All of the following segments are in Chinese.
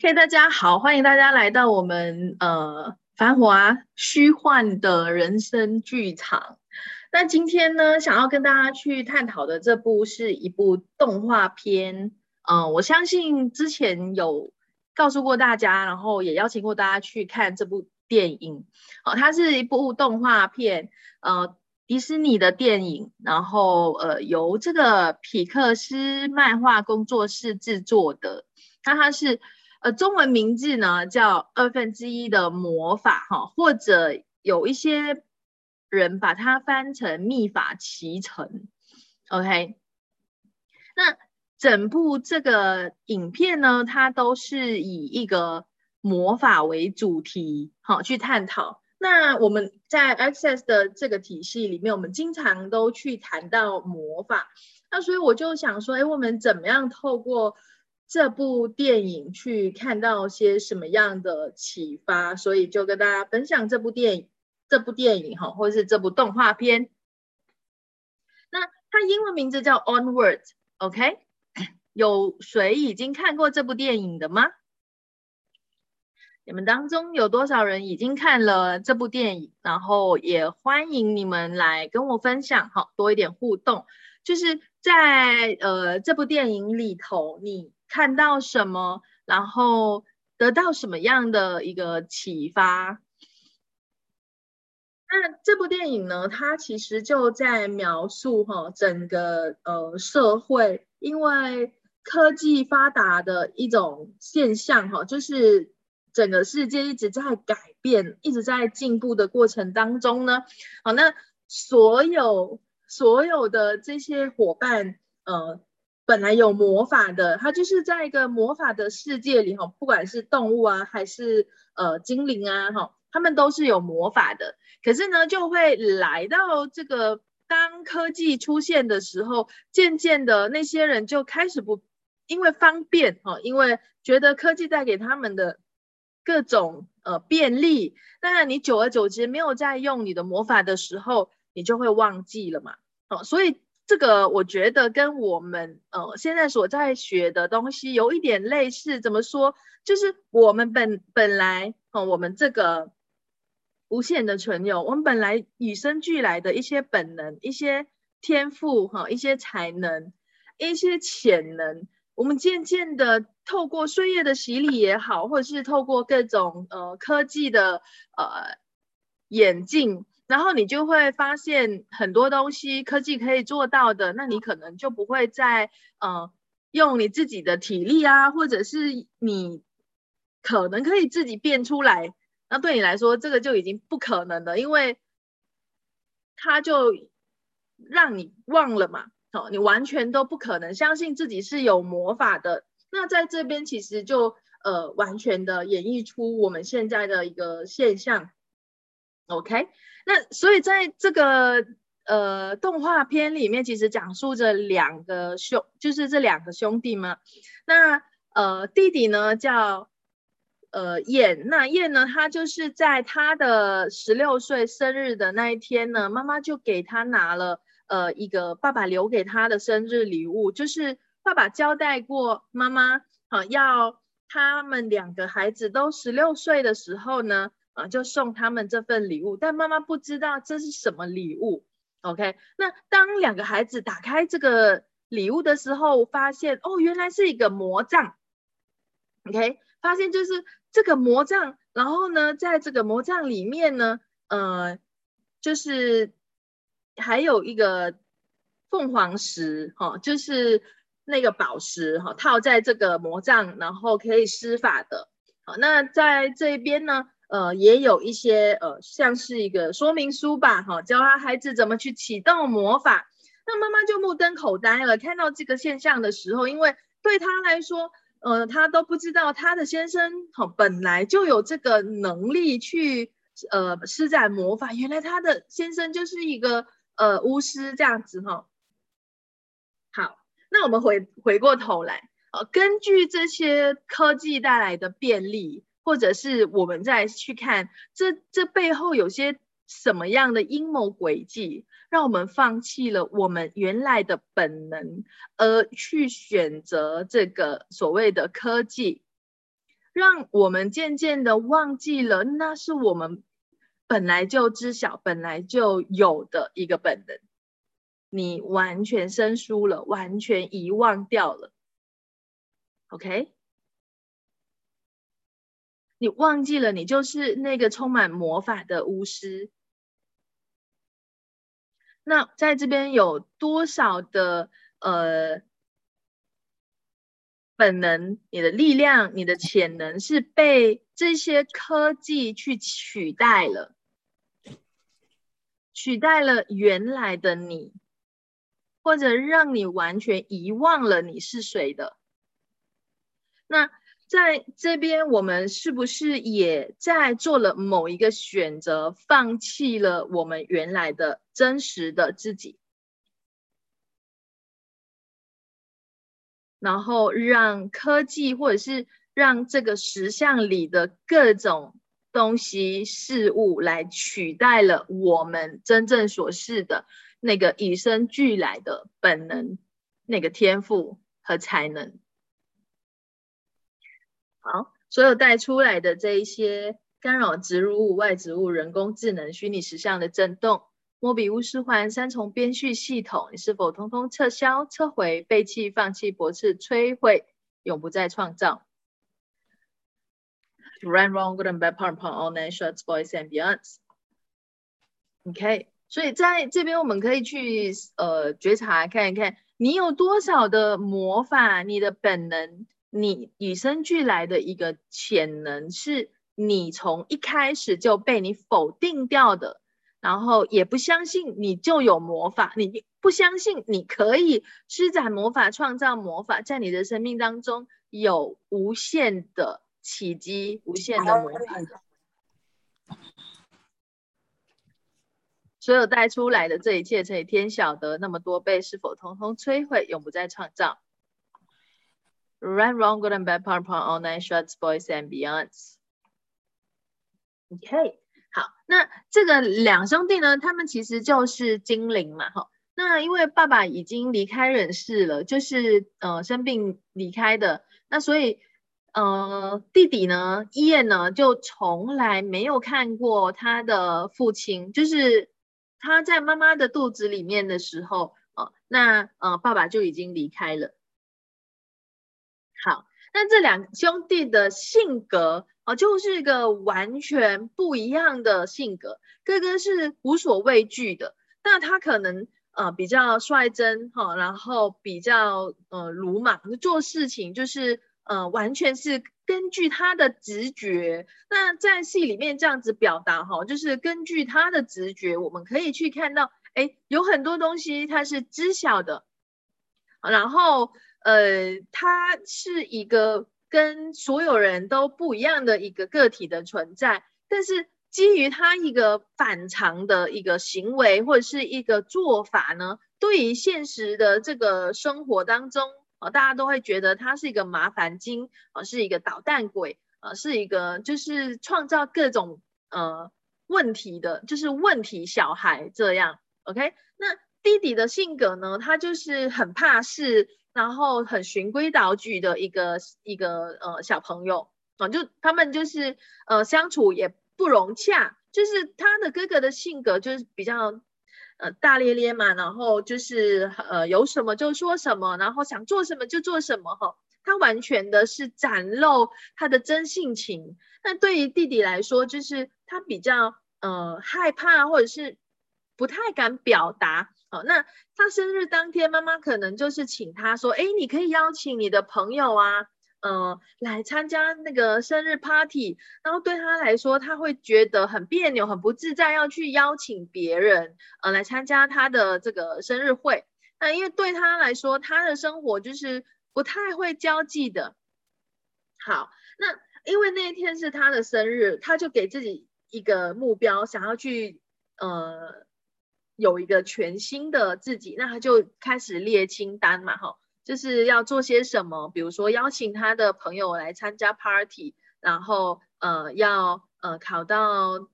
嘿，大家好，欢迎大家来到我们呃繁华虚幻的人生剧场。那今天呢，想要跟大家去探讨的这部是一部动画片。嗯，我相信之前有告诉过大家，然后也邀请过大家去看这部电影。哦，它是一部动画片，呃，迪士尼的电影，然后呃由这个皮克斯漫画工作室制作的。那它是。呃，中文名字呢叫二分之一的魔法哈，或者有一些人把它翻成秘法奇成，OK。那整部这个影片呢，它都是以一个魔法为主题，好去探讨。那我们在 Access 的这个体系里面，我们经常都去谈到魔法，那所以我就想说，哎，我们怎么样透过这部电影去看到些什么样的启发，所以就跟大家分享这部电影，这部电影哈，或是这部动画片。那它英文名字叫 Onward，OK？有谁已经看过这部电影的吗？你们当中有多少人已经看了这部电影？然后也欢迎你们来跟我分享，哈，多一点互动。就是在呃这部电影里头，你。看到什么，然后得到什么样的一个启发？那这部电影呢？它其实就在描述哈整个呃社会，因为科技发达的一种现象哈，就是整个世界一直在改变，一直在进步的过程当中呢。好，那所有所有的这些伙伴呃。本来有魔法的，它就是在一个魔法的世界里哈，不管是动物啊，还是呃精灵啊哈，他们都是有魔法的。可是呢，就会来到这个当科技出现的时候，渐渐的那些人就开始不因为方便哈，因为觉得科技带给他们的各种呃便利，当然你久而久之没有在用你的魔法的时候，你就会忘记了嘛。哦，所以。这个我觉得跟我们呃现在所在学的东西有一点类似，怎么说？就是我们本本来哦，我们这个无限的存有，我们本来与生俱来的一些本能、一些天赋哈、一些才能、一些潜能，我们渐渐的透过岁月的洗礼也好，或者是透过各种呃科技的呃眼镜。然后你就会发现很多东西科技可以做到的，那你可能就不会再呃用你自己的体力啊，或者是你可能可以自己变出来，那对你来说这个就已经不可能了，因为他就让你忘了嘛，哦，你完全都不可能相信自己是有魔法的。那在这边其实就呃完全的演绎出我们现在的一个现象。OK，那所以在这个呃动画片里面，其实讲述着两个兄，就是这两个兄弟嘛。那呃弟弟呢叫呃燕，那燕呢他就是在他的十六岁生日的那一天呢，妈妈就给他拿了呃一个爸爸留给他的生日礼物，就是爸爸交代过妈妈，好要他们两个孩子都十六岁的时候呢。啊，就送他们这份礼物，但妈妈不知道这是什么礼物。OK，那当两个孩子打开这个礼物的时候，发现哦，原来是一个魔杖。OK，发现就是这个魔杖，然后呢，在这个魔杖里面呢，呃，就是还有一个凤凰石，哈，就是那个宝石，哈，套在这个魔杖，然后可以施法的。好，那在这边呢？呃，也有一些呃，像是一个说明书吧，哈，教他孩子怎么去启动魔法。那妈妈就目瞪口呆了，看到这个现象的时候，因为对他来说，呃，他都不知道他的先生哈本来就有这个能力去呃施展魔法，原来他的先生就是一个呃巫师这样子哈。好，那我们回回过头来，呃，根据这些科技带来的便利。或者是我们再去看这这背后有些什么样的阴谋诡计，让我们放弃了我们原来的本能，而去选择这个所谓的科技。让我们渐渐的忘记了，那是我们本来就知晓、本来就有的一个本能。你完全生疏了，完全遗忘掉了。OK，你忘记了，你就是那个充满魔法的巫师。那在这边有多少的呃本能、你的力量、你的潜能是被这些科技去取代了，取代了原来的你？或者让你完全遗忘了你是谁的，那在这边我们是不是也在做了某一个选择，放弃了我们原来的真实的自己，然后让科技或者是让这个石像里的各种东西事物来取代了我们真正所是的？那个与生俱来的本能，那个天赋和才能，好，所有带出来的这一些干扰植入物、外植物、人工智能、虚拟实像的震动、莫比乌斯环、三重编序系统，你是否通通撤销、撤回、背弃、放弃、驳斥、摧毁，永不再创造？Run wrong, good and bad, part part, all nations, boys and beyonds. OK。所以在这边，我们可以去呃觉察看一看，你有多少的魔法，你的本能，你与生俱来的一个潜能，是你从一开始就被你否定掉的，然后也不相信你就有魔法，你不相信你可以施展魔法、创造魔法，在你的生命当中有无限的奇迹、无限的魔法。所有带出来的这一切，乘以天晓得那么多倍，是否通通摧毁，永不再创造？Right, wrong, good and bad, part, part, all nine shots, boys and beyonds. OK，好，那这个两兄弟呢，他们其实就是精灵嘛，哈。那因为爸爸已经离开人世了，就是呃生病离开的，那所以呃弟弟呢，伊彦呢，就从来没有看过他的父亲，就是。他在妈妈的肚子里面的时候，哦，那呃，爸爸就已经离开了。好，那这两兄弟的性格，哦，就是一个完全不一样的性格。哥哥是无所畏惧的，那他可能呃比较率真，哈，然后比较呃鲁莽，做事情就是呃完全是。根据他的直觉，那在戏里面这样子表达哈，就是根据他的直觉，我们可以去看到，哎，有很多东西他是知晓的，然后呃，他是一个跟所有人都不一样的一个个体的存在，但是基于他一个反常的一个行为或者是一个做法呢，对于现实的这个生活当中啊。大家都会觉得他是一个麻烦精啊，是一个捣蛋鬼啊，是一个就是创造各种呃问题的，就是问题小孩这样。OK，那弟弟的性格呢，他就是很怕事，然后很循规蹈矩的一个一个呃小朋友啊，就他们就是呃相处也不融洽，就是他的哥哥的性格就是比较。呃，大咧咧嘛，然后就是呃，有什么就说什么，然后想做什么就做什么哈。他完全的是展露他的真性情。那对于弟弟来说，就是他比较呃害怕，或者是不太敢表达。哦，那他生日当天，妈妈可能就是请他说，哎，你可以邀请你的朋友啊。呃，来参加那个生日 party，然后对他来说，他会觉得很别扭、很不自在，要去邀请别人呃来参加他的这个生日会。那因为对他来说，他的生活就是不太会交际的。好，那因为那一天是他的生日，他就给自己一个目标，想要去呃有一个全新的自己，那他就开始列清单嘛，哈。就是要做些什么，比如说邀请他的朋友来参加 party，然后呃要呃考到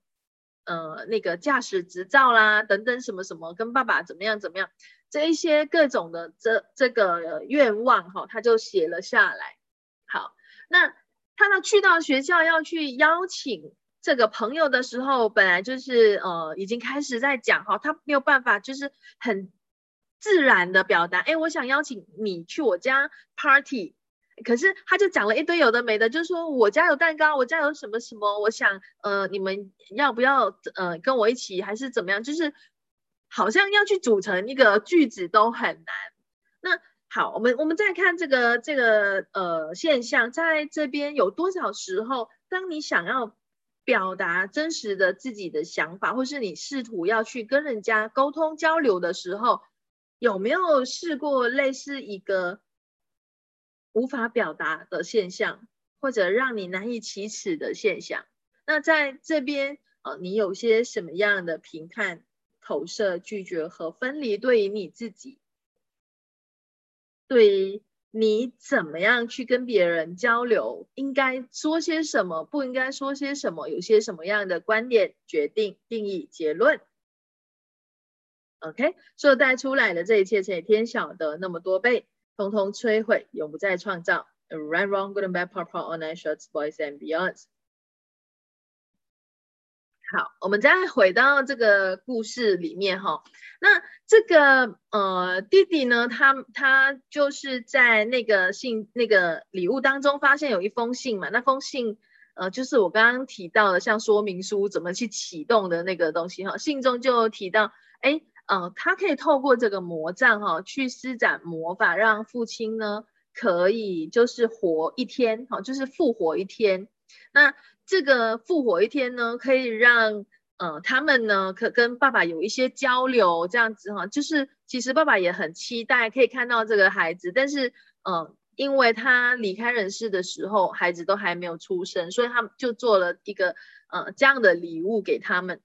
呃那个驾驶执照啦，等等什么什么，跟爸爸怎么样怎么样，这一些各种的这这个愿望哈，他就写了下来。好，那他呢去到学校要去邀请这个朋友的时候，本来就是呃已经开始在讲哈，他没有办法就是很自然的表达，哎，我想邀请你去我家 party。可是他就讲了一堆有的没的，就是说我家有蛋糕，我家有什么什么，我想呃你们要不要呃跟我一起，还是怎么样？就是好像要去组成一个句子都很难。那好，我们我们再看这个这个呃现象，在这边有多少时候，当你想要表达真实的自己的想法，或是你试图要去跟人家沟通交流的时候，有没有试过类似一个？无法表达的现象，或者让你难以启齿的现象，那在这边，呃，你有些什么样的评判、投射、拒绝和分离？对于你自己，对于你怎么样去跟别人交流，应该说些什么，不应该说些什么，有些什么样的观点、决定、定义、结论？OK，所带出来的这一切，乘以天晓得那么多倍。通通摧毁，永不再创造。Right, wrong, good and bad, p o p o online shorts, boys and beyonds。好，我们再回到这个故事里面哈。那这个呃弟弟呢，他他就是在那个信那个礼物当中发现有一封信嘛。那封信呃就是我刚刚提到的，像说明书怎么去启动的那个东西哈。信中就提到，哎。嗯，他可以透过这个魔杖哈，去施展魔法，让父亲呢可以就是活一天哈，就是复活一天。那这个复活一天呢，可以让呃他们呢可跟爸爸有一些交流，这样子哈，就是其实爸爸也很期待可以看到这个孩子，但是嗯，因为他离开人世的时候，孩子都还没有出生，所以他们就做了一个呃这样的礼物给他们。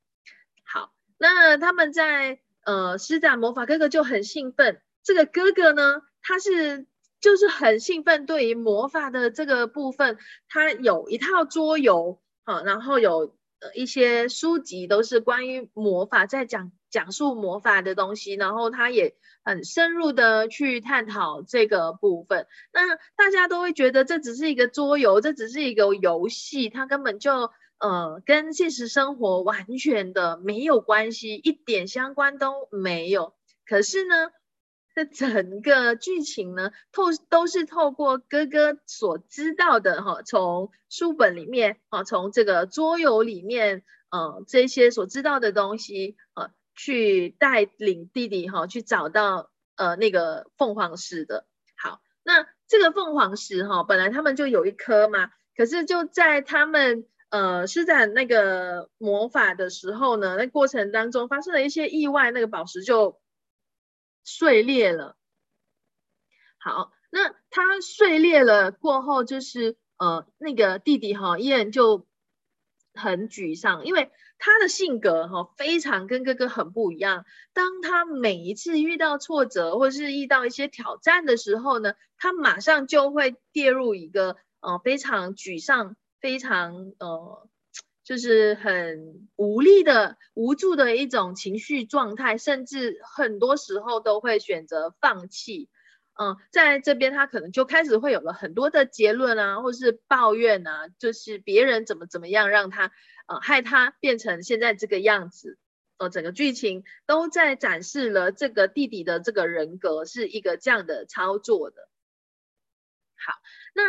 好，那他们在。呃，施展魔法哥哥就很兴奋。这个哥哥呢，他是就是很兴奋，对于魔法的这个部分，他有一套桌游，好，然后有一些书籍都是关于魔法，在讲讲述魔法的东西，然后他也很深入的去探讨这个部分。那大家都会觉得这只是一个桌游，这只是一个游戏，它根本就。呃，跟现实生活完全的没有关系，一点相关都没有。可是呢，这整个剧情呢，透都是透过哥哥所知道的哈，从书本里面啊，从这个桌游里面，呃，这些所知道的东西，呃，去带领弟弟哈，去找到呃那个凤凰石的。好，那这个凤凰石哈，本来他们就有一颗嘛，可是就在他们。呃，施展那个魔法的时候呢，那过程当中发生了一些意外，那个宝石就碎裂了。好，那他碎裂了过后，就是呃，那个弟弟哈，依然就很沮丧，因为他的性格哈，非常跟哥哥很不一样。当他每一次遇到挫折或是遇到一些挑战的时候呢，他马上就会跌入一个呃非常沮丧。非常呃，就是很无力的、无助的一种情绪状态，甚至很多时候都会选择放弃。嗯，在这边他可能就开始会有了很多的结论啊，或是抱怨啊，就是别人怎么怎么样让他呃害他变成现在这个样子。呃，整个剧情都在展示了这个弟弟的这个人格是一个这样的操作的。好，那。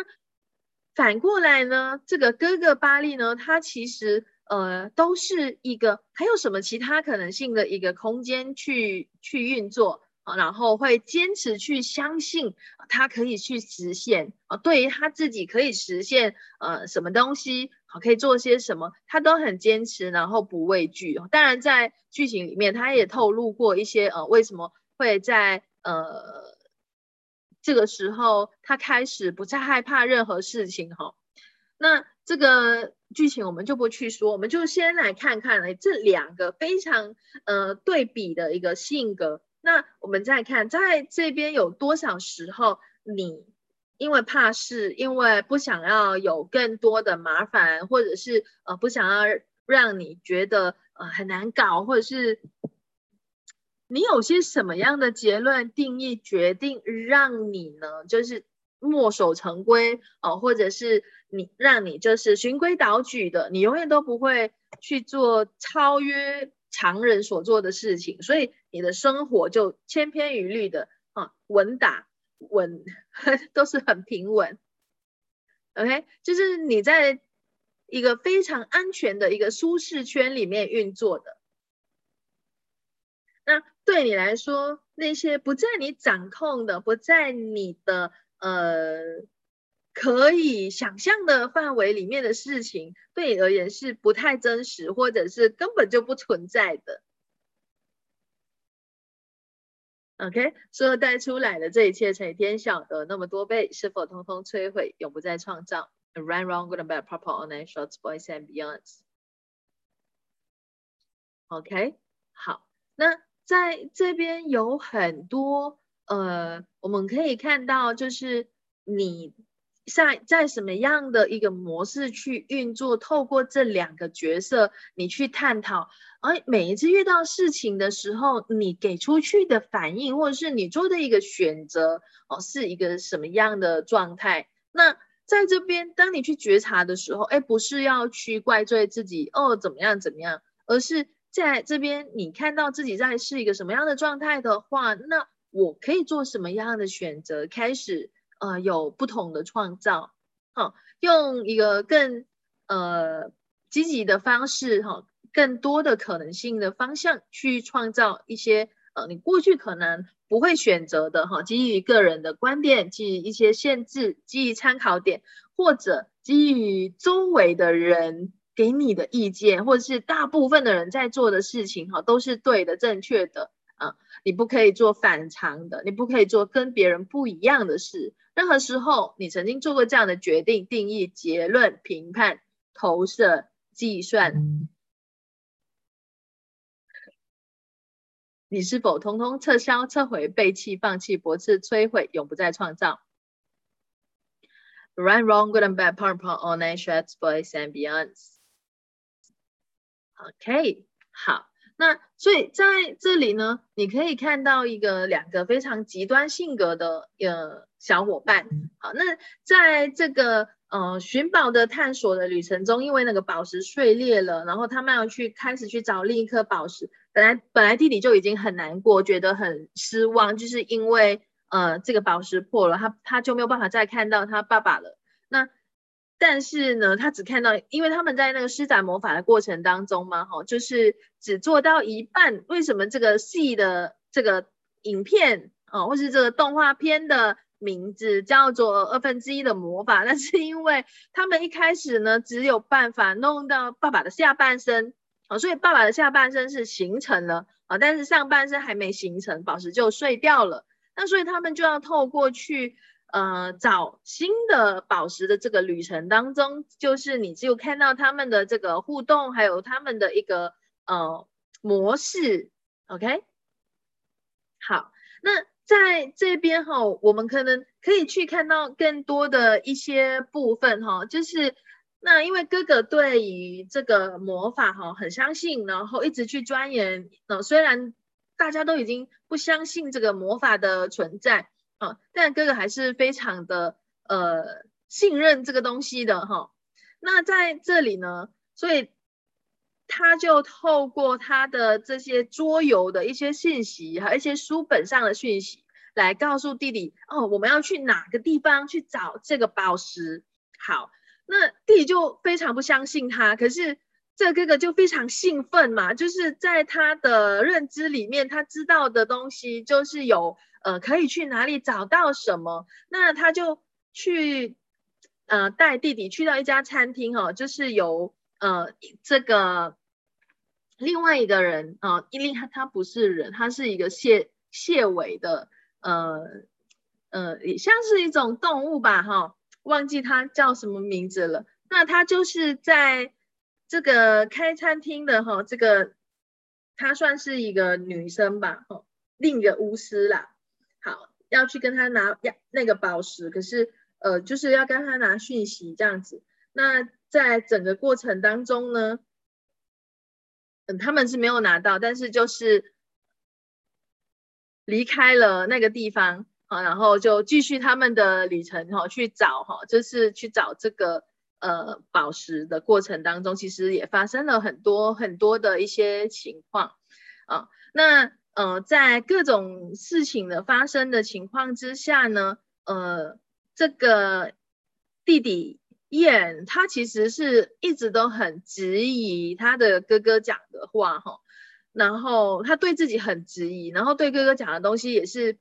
反过来呢，这个哥哥巴利呢，他其实呃都是一个还有什么其他可能性的一个空间去去运作啊，然后会坚持去相信他可以去实现啊，对于他自己可以实现呃什么东西好可以做些什么，他都很坚持，然后不畏惧。当然在剧情里面他也透露过一些呃为什么会在呃。这个时候，他开始不再害怕任何事情哈。那这个剧情我们就不去说，我们就先来看看哎，这两个非常呃对比的一个性格。那我们再看，在这边有多少时候，你因为怕事，因为不想要有更多的麻烦，或者是呃不想要让你觉得呃很难搞，或者是。你有些什么样的结论、定义、决定，让你呢？就是墨守成规哦，或者是你让你就是循规蹈矩的，你永远都不会去做超越常人所做的事情，所以你的生活就千篇一律的啊，稳打稳 都是很平稳。OK，就是你在一个非常安全的一个舒适圈里面运作的。那对你来说，那些不在你掌控的、不在你的呃可以想象的范围里面的事情，对你而言是不太真实，或者是根本就不存在的。OK，所有带出来的这一切，乘以天晓得那么多倍，是否通通摧毁，永不再创造？Run, wrong, good and bad, proper, online, shorts, boys and beyonds. OK，好，那。在这边有很多呃，我们可以看到，就是你在在什么样的一个模式去运作，透过这两个角色，你去探讨，而每一次遇到事情的时候，你给出去的反应，或者是你做的一个选择，哦，是一个什么样的状态？那在这边，当你去觉察的时候，哎，不是要去怪罪自己，哦，怎么样怎么样，而是。在这边，你看到自己在是一个什么样的状态的话，那我可以做什么样的选择？开始呃有不同的创造，好，用一个更呃积极的方式哈，更多的可能性的方向去创造一些呃你过去可能不会选择的哈，基于个人的观点，基于一些限制，基于参考点，或者基于周围的人。给你的意见，或者是大部分的人在做的事情，哈，都是对的、正确的啊。你不可以做反常的，你不可以做跟别人不一样的事。任何时候，你曾经做过这样的决定、定义、结论、评判、投射、计算，你是否通通撤销、撤回、背弃、放弃、驳斥、摧毁，永不再创造？Right, wrong, good and bad, part, part, all night, shots, boys and beyonds. OK，好，那所以在这里呢，你可以看到一个两个非常极端性格的呃小伙伴。好，那在这个呃寻宝的探索的旅程中，因为那个宝石碎裂了，然后他们要去开始去找另一颗宝石。本来本来弟弟就已经很难过，觉得很失望，就是因为呃这个宝石破了，他他就没有办法再看到他爸爸了。那但是呢，他只看到，因为他们在那个施展魔法的过程当中嘛，哈，就是只做到一半。为什么这个戏的这个影片啊，或是这个动画片的名字叫做二分之一的魔法？那是因为他们一开始呢，只有办法弄到爸爸的下半身啊，所以爸爸的下半身是形成了啊，但是上半身还没形成，宝石就碎掉了。那所以他们就要透过去。呃，找新的宝石的这个旅程当中，就是你只有看到他们的这个互动，还有他们的一个呃模式，OK？好，那在这边哈，我们可能可以去看到更多的一些部分哈，就是那因为哥哥对于这个魔法哈很相信，然后一直去钻研，呃，虽然大家都已经不相信这个魔法的存在。啊，但哥哥还是非常的呃信任这个东西的哈。那在这里呢，所以他就透过他的这些桌游的一些信息，还有一些书本上的讯息，来告诉弟弟哦，我们要去哪个地方去找这个宝石。好，那弟弟就非常不相信他，可是这哥哥就非常兴奋嘛，就是在他的认知里面，他知道的东西就是有。呃，可以去哪里找到什么？那他就去，呃，带弟弟去到一家餐厅哦，就是有呃这个另外一个人啊，因为他他不是人，他是一个蟹蟹尾的，呃呃，也像是一种动物吧，哈，忘记它叫什么名字了。那他就是在这个开餐厅的哈，这个她算是一个女生吧，哈，另一个巫师啦。好，要去跟他拿要那个宝石，可是呃，就是要跟他拿讯息这样子。那在整个过程当中呢，嗯，他们是没有拿到，但是就是离开了那个地方。好，然后就继续他们的旅程哈，去找哈，就是去找这个呃宝石的过程当中，其实也发生了很多很多的一些情况啊。那呃，在各种事情的发生的情况之下呢，呃，这个弟弟燕他其实是一直都很质疑他的哥哥讲的话哈，然后他对自己很质疑，然后对哥哥讲的东西也是。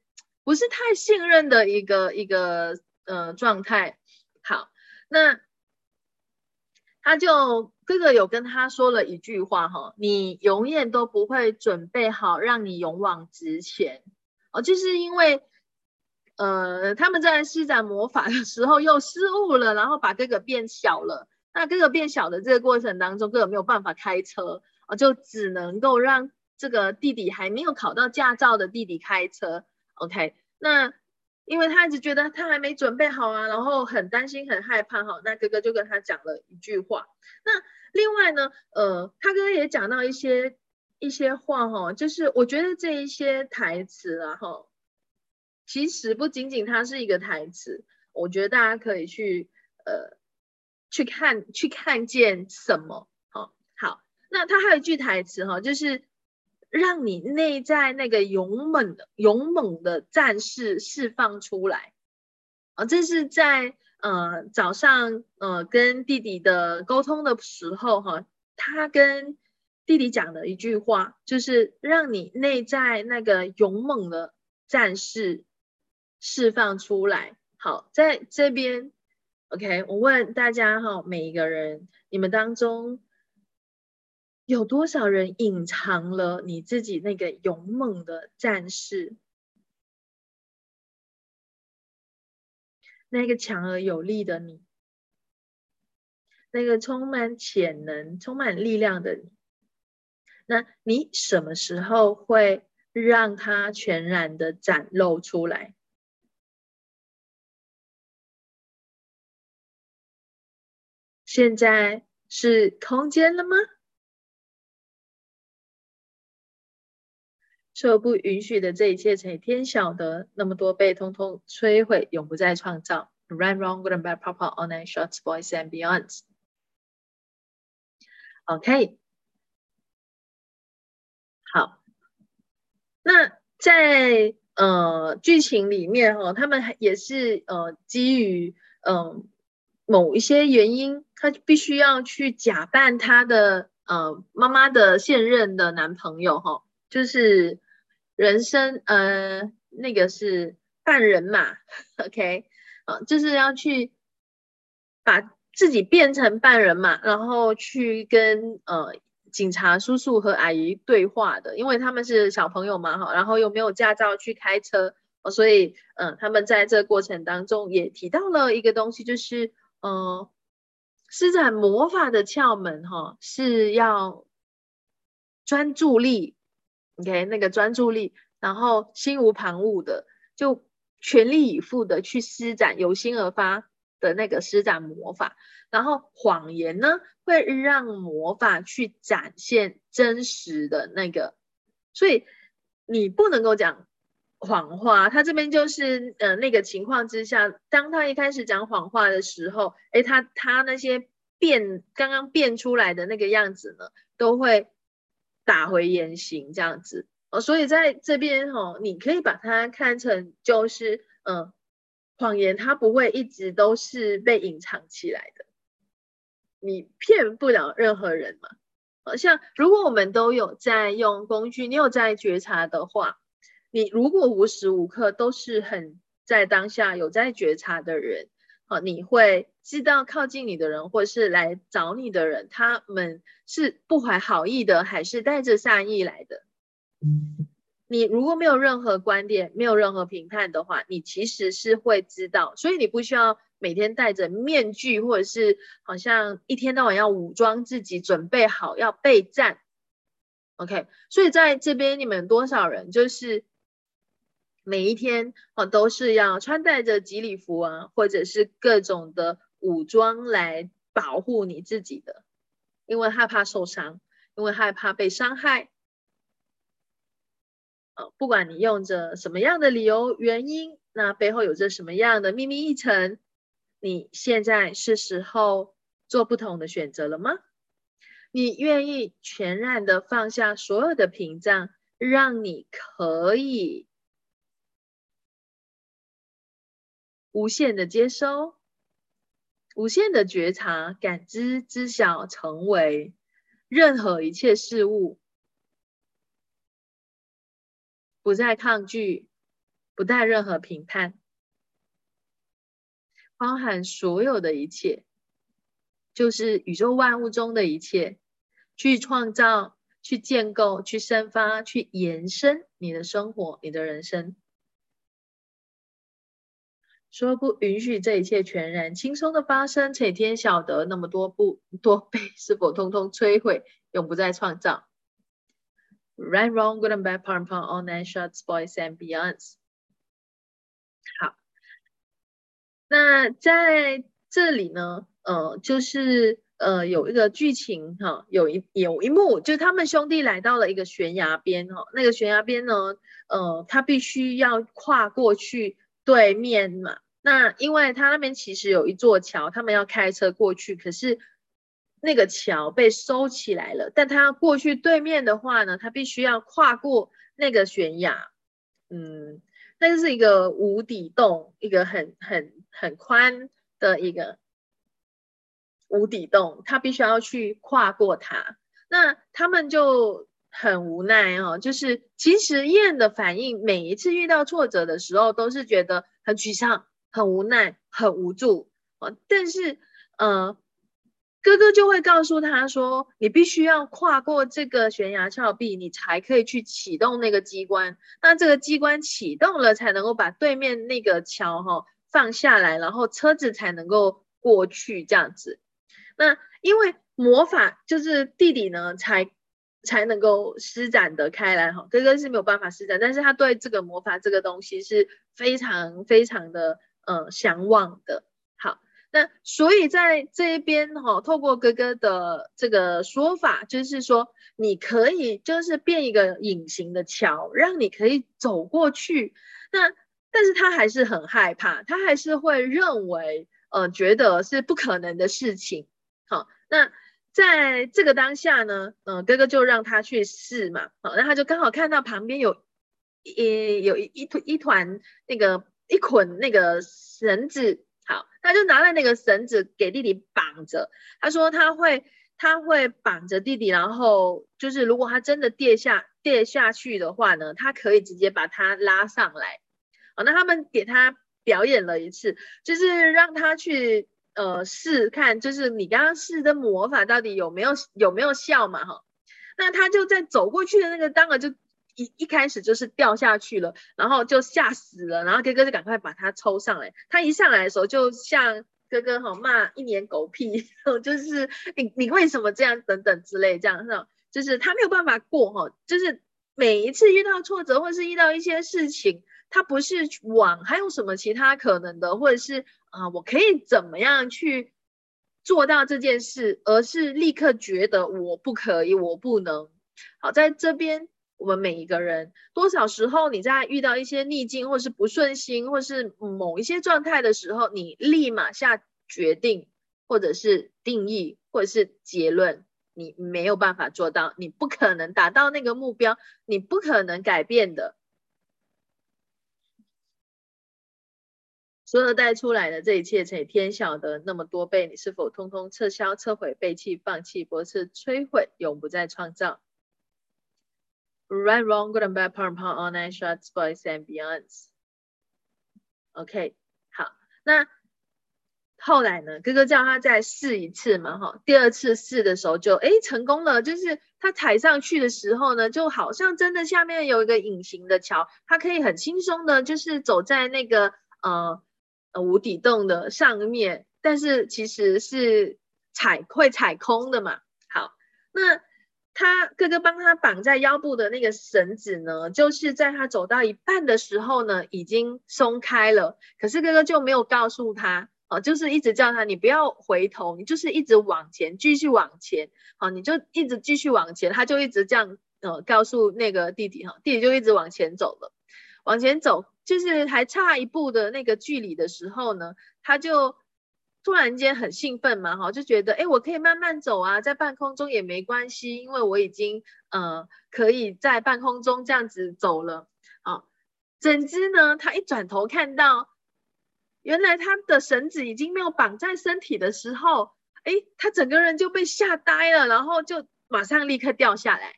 不是太信任的一个一个呃状态。好，那他就哥哥有跟他说了一句话哈，你永远都不会准备好让你勇往直前哦，就是因为呃他们在施展魔法的时候又失误了，然后把哥哥变小了。那哥哥变小的这个过程当中，哥哥没有办法开车哦，就只能够让这个弟弟还没有考到驾照的弟弟开车。OK，那因为他一直觉得他还没准备好啊，然后很担心、很害怕哈。那哥哥就跟他讲了一句话。那另外呢，呃，他哥哥也讲到一些一些话哈，就是我觉得这一些台词啊哈，其实不仅仅它是一个台词，我觉得大家可以去呃去看去看见什么。好，好，那他还有一句台词哈，就是。让你内在那个勇猛的勇猛的战士释放出来啊！这是在呃早上呃跟弟弟的沟通的时候哈，他跟弟弟讲的一句话，就是让你内在那个勇猛的战士释放出来。好，在这边，OK，我问大家哈，每一个人，你们当中。有多少人隐藏了你自己那个勇猛的战士，那个强而有力的你，那个充满潜能、充满力量的你？那你什么时候会让它全然的展露出来？现在是空间了吗？受不允许的这一切，成天晓得，那么多被通通摧毁，永不再创造。Run, wrong, good and bad, proper, all night, shorts, boys and beyonds. OK，好。那在呃剧情里面哈，他们也是呃基于嗯某一些原因，他必须要去假扮他的呃妈妈的现任的男朋友哈，就是。人生，呃，那个是半人马，OK，啊，就是要去把自己变成半人马，然后去跟呃警察叔叔和阿姨对话的，因为他们是小朋友嘛，哈，然后又没有驾照去开车，所以，嗯，他们在这过程当中也提到了一个东西，就是，嗯，施展魔法的窍门，哈，是要专注力。OK，那个专注力，然后心无旁骛的，就全力以赴的去施展由心而发的那个施展魔法。然后谎言呢，会让魔法去展现真实的那个，所以你不能够讲谎话。他这边就是呃那个情况之下，当他一开始讲谎话的时候，诶，他他那些变刚刚变出来的那个样子呢，都会。打回原形这样子哦，所以在这边哦，你可以把它看成就是，嗯，谎言它不会一直都是被隐藏起来的，你骗不了任何人嘛。好像如果我们都有在用工具，你有在觉察的话，你如果无时无刻都是很在当下有在觉察的人。好，你会知道靠近你的人，或是来找你的人，他们是不怀好意的，还是带着善意来的？你如果没有任何观点，没有任何评判的话，你其实是会知道。所以你不需要每天戴着面具，或者是好像一天到晚要武装自己，准备好要备战。OK，所以在这边，你们多少人就是？每一天哦，都是要穿戴着吉利服啊，或者是各种的武装来保护你自己的，因为害怕受伤，因为害怕被伤害。呃，不管你用着什么样的理由原因，那背后有着什么样的秘密一层，你现在是时候做不同的选择了吗？你愿意全然的放下所有的屏障，让你可以无限的接收、无限的觉察、感知、知晓、成为任何一切事物，不再抗拒，不带任何评判，包含所有的一切。就是宇宙万物中的一切，去创造、去建构、去生发、去延伸你的生活、你的人生。说不允许这一切全然轻松的发生，且天晓得那么多不多被是否通通摧毁，永不再创造。Right, wrong, good and bad, part and part, all nine shots, boys and beyonds。好，那在这里呢？呃，就是呃有一个剧情哈，有一有一幕，就是他们兄弟来到了一个悬崖边哈，那个悬崖边呢，呃，他必须要跨过去对面嘛。那因为他那边其实有一座桥，他们要开车过去，可是那个桥被收起来了。但他要过去对面的话呢，他必须要跨过那个悬崖，嗯，那是一个无底洞，一个很很很宽的一个。无底洞，他必须要去跨过它。那他们就很无奈哦，就是其实燕的反应，每一次遇到挫折的时候，都是觉得很沮丧、很无奈、很无助哦。但是，呃，哥哥就会告诉他说：“你必须要跨过这个悬崖峭壁，你才可以去启动那个机关。那这个机关启动了，才能够把对面那个桥哈放下来，然后车子才能够过去这样子。”那因为魔法就是弟弟呢，才才能够施展的开来哈，哥哥是没有办法施展，但是他对这个魔法这个东西是非常非常的呃向往的。好，那所以在这一边哈，透过哥哥的这个说法，就是说你可以就是变一个隐形的桥，让你可以走过去。那但是他还是很害怕，他还是会认为呃觉得是不可能的事情。好，那在这个当下呢，嗯，哥哥就让他去试嘛，好，那他就刚好看到旁边有，一有一一团一团那个一捆那个绳子，好，他就拿了那个绳子给弟弟绑着，他说他会他会绑着弟弟，然后就是如果他真的跌下跌下去的话呢，他可以直接把他拉上来，好，那他们给他表演了一次，就是让他去。呃，试看就是你刚刚试的魔法到底有没有有没有效嘛？哈，那他就在走过去的那个当儿就一一开始就是掉下去了，然后就吓死了，然后哥哥就赶快把他抽上来。他一上来的时候就像哥哥哈骂一年狗屁，就是你你为什么这样等等之类这样是就是他没有办法过哈，就是每一次遇到挫折或是遇到一些事情。他不是往还有什么其他可能的，或者是啊，我可以怎么样去做到这件事，而是立刻觉得我不可以，我不能。好，在这边，我们每一个人，多少时候你在遇到一些逆境，或是不顺心，或是某一些状态的时候，你立马下决定，或者是定义，或者是结论，你没有办法做到，你不可能达到那个目标，你不可能改变的。所有带出来的这一切，且天晓得那么多倍，你是否通通撤销、撤回、背弃、放弃、驳斥、摧毁，永不再创造？Right, wrong, good and bad, part and part, all nine shots, boys and beyonds. OK，好，那后来呢？哥哥叫他再试一次嘛，哈，第二次试的时候就哎成功了，就是他踩上去的时候呢，就好像真的下面有一个隐形的桥，他可以很轻松的，就是走在那个无底洞的上面，但是其实是踩会踩空的嘛。好，那他哥哥帮他绑在腰部的那个绳子呢，就是在他走到一半的时候呢，已经松开了。可是哥哥就没有告诉他，哦，就是一直叫他，你不要回头，你就是一直往前，继续往前。好，你就一直继续往前，他就一直这样，呃告诉那个弟弟哈，弟弟就一直往前走了，往前走，就是还差一步的那个距离的时候呢，他就突然间很兴奋嘛哈，就觉得哎，我可以慢慢走啊，在半空中也没关系，因为我已经呃可以在半空中这样子走了啊。怎知呢，他一转头看到，原来他的绳子已经没有绑在身体的时候。哎，他整个人就被吓呆了，然后就马上立刻掉下来。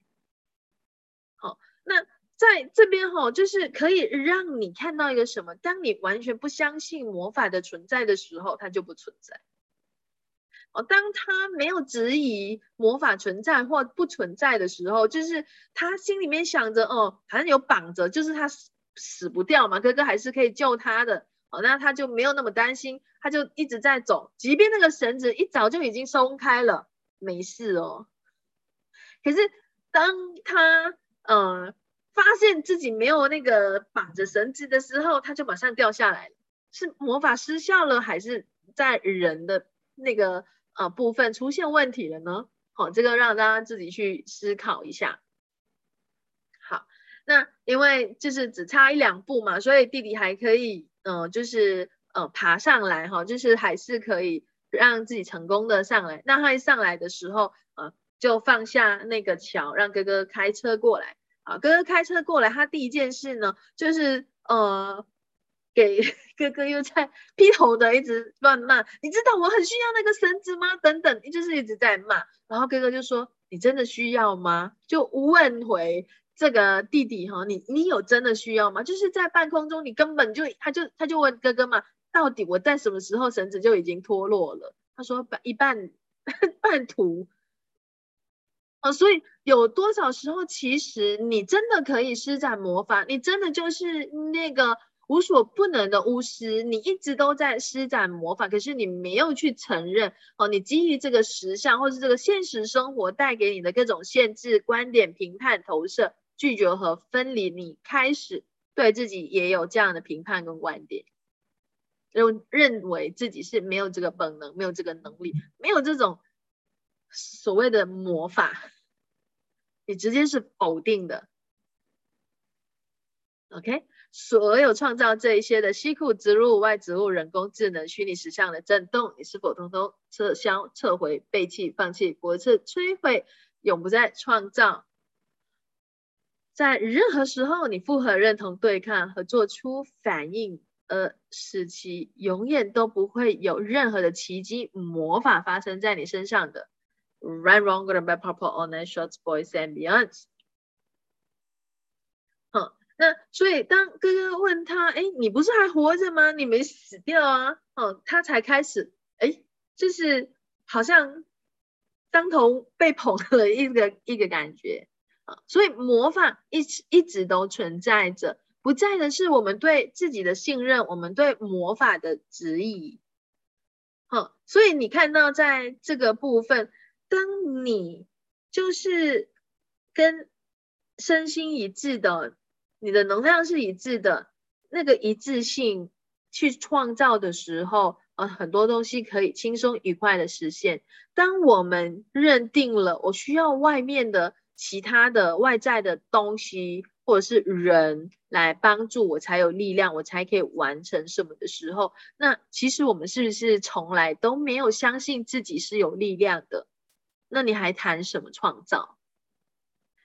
好，那在这边哈，就是可以让你看到一个什么？当你完全不相信魔法的存在的时候，它就不存在。哦，当他没有质疑魔法存在或不存在的时候，就是他心里面想着，哦，反正有绑着，就是他死死不掉嘛，哥哥还是可以救他的。哦，那他就没有那么担心，他就一直在走，即便那个绳子一早就已经松开了，没事哦。可是当他呃发现自己没有那个绑着绳子的时候，他就马上掉下来了。是魔法失效了，还是在人的那个呃部分出现问题了呢？好，这个让大家自己去思考一下。好，那因为就是只差一两步嘛，所以弟弟还可以。嗯，就是呃爬上来哈，就是还是可以让自己成功的上来。那他一上来的时候，呃，就放下那个桥，让哥哥开车过来。啊，哥哥开车过来，他第一件事呢，就是呃给 哥哥又在劈头的一直乱骂。你知道我很需要那个绳子吗？等等，就是一直在骂。然后哥哥就说：“你真的需要吗？”就问回。这个弟弟哈，你你有真的需要吗？就是在半空中，你根本就他就他就问哥哥嘛，到底我在什么时候绳子就已经脱落了？他说半一半 半途哦，所以有多少时候，其实你真的可以施展魔法，你真的就是那个无所不能的巫师，你一直都在施展魔法，可是你没有去承认哦，你基于这个实相或是这个现实生活带给你的各种限制、观点、评判、投射。拒绝和分离，你开始对自己也有这样的评判跟观点，认认为自己是没有这个本能，没有这个能力，没有这种所谓的魔法，你直接是否定的。OK，所有创造这一些的西库植入外植物人工智能虚拟实像的震动，你是否通通撤销、撤回、背弃、放弃、驳斥、摧毁，永不再创造？在任何时候，你复合认同、对抗和做出反应，呃，使其永远都不会有任何的奇迹魔法发生在你身上的。Right, wrong, good, bad, purple, all night, shorts, boys and beyond。好，那所以当哥哥问他，哎，你不是还活着吗？你没死掉啊？哦，他才开始，哎，就是好像当头被捧了一个 一个感觉啊。所以魔法一直一直都存在着，不在的是我们对自己的信任，我们对魔法的质疑。好，所以你看到在这个部分，当你就是跟身心一致的，你的能量是一致的，那个一致性去创造的时候，呃，很多东西可以轻松愉快的实现。当我们认定了我需要外面的。其他的外在的东西或者是人来帮助我才有力量，我才可以完成什么的时候，那其实我们是不是从来都没有相信自己是有力量的？那你还谈什么创造？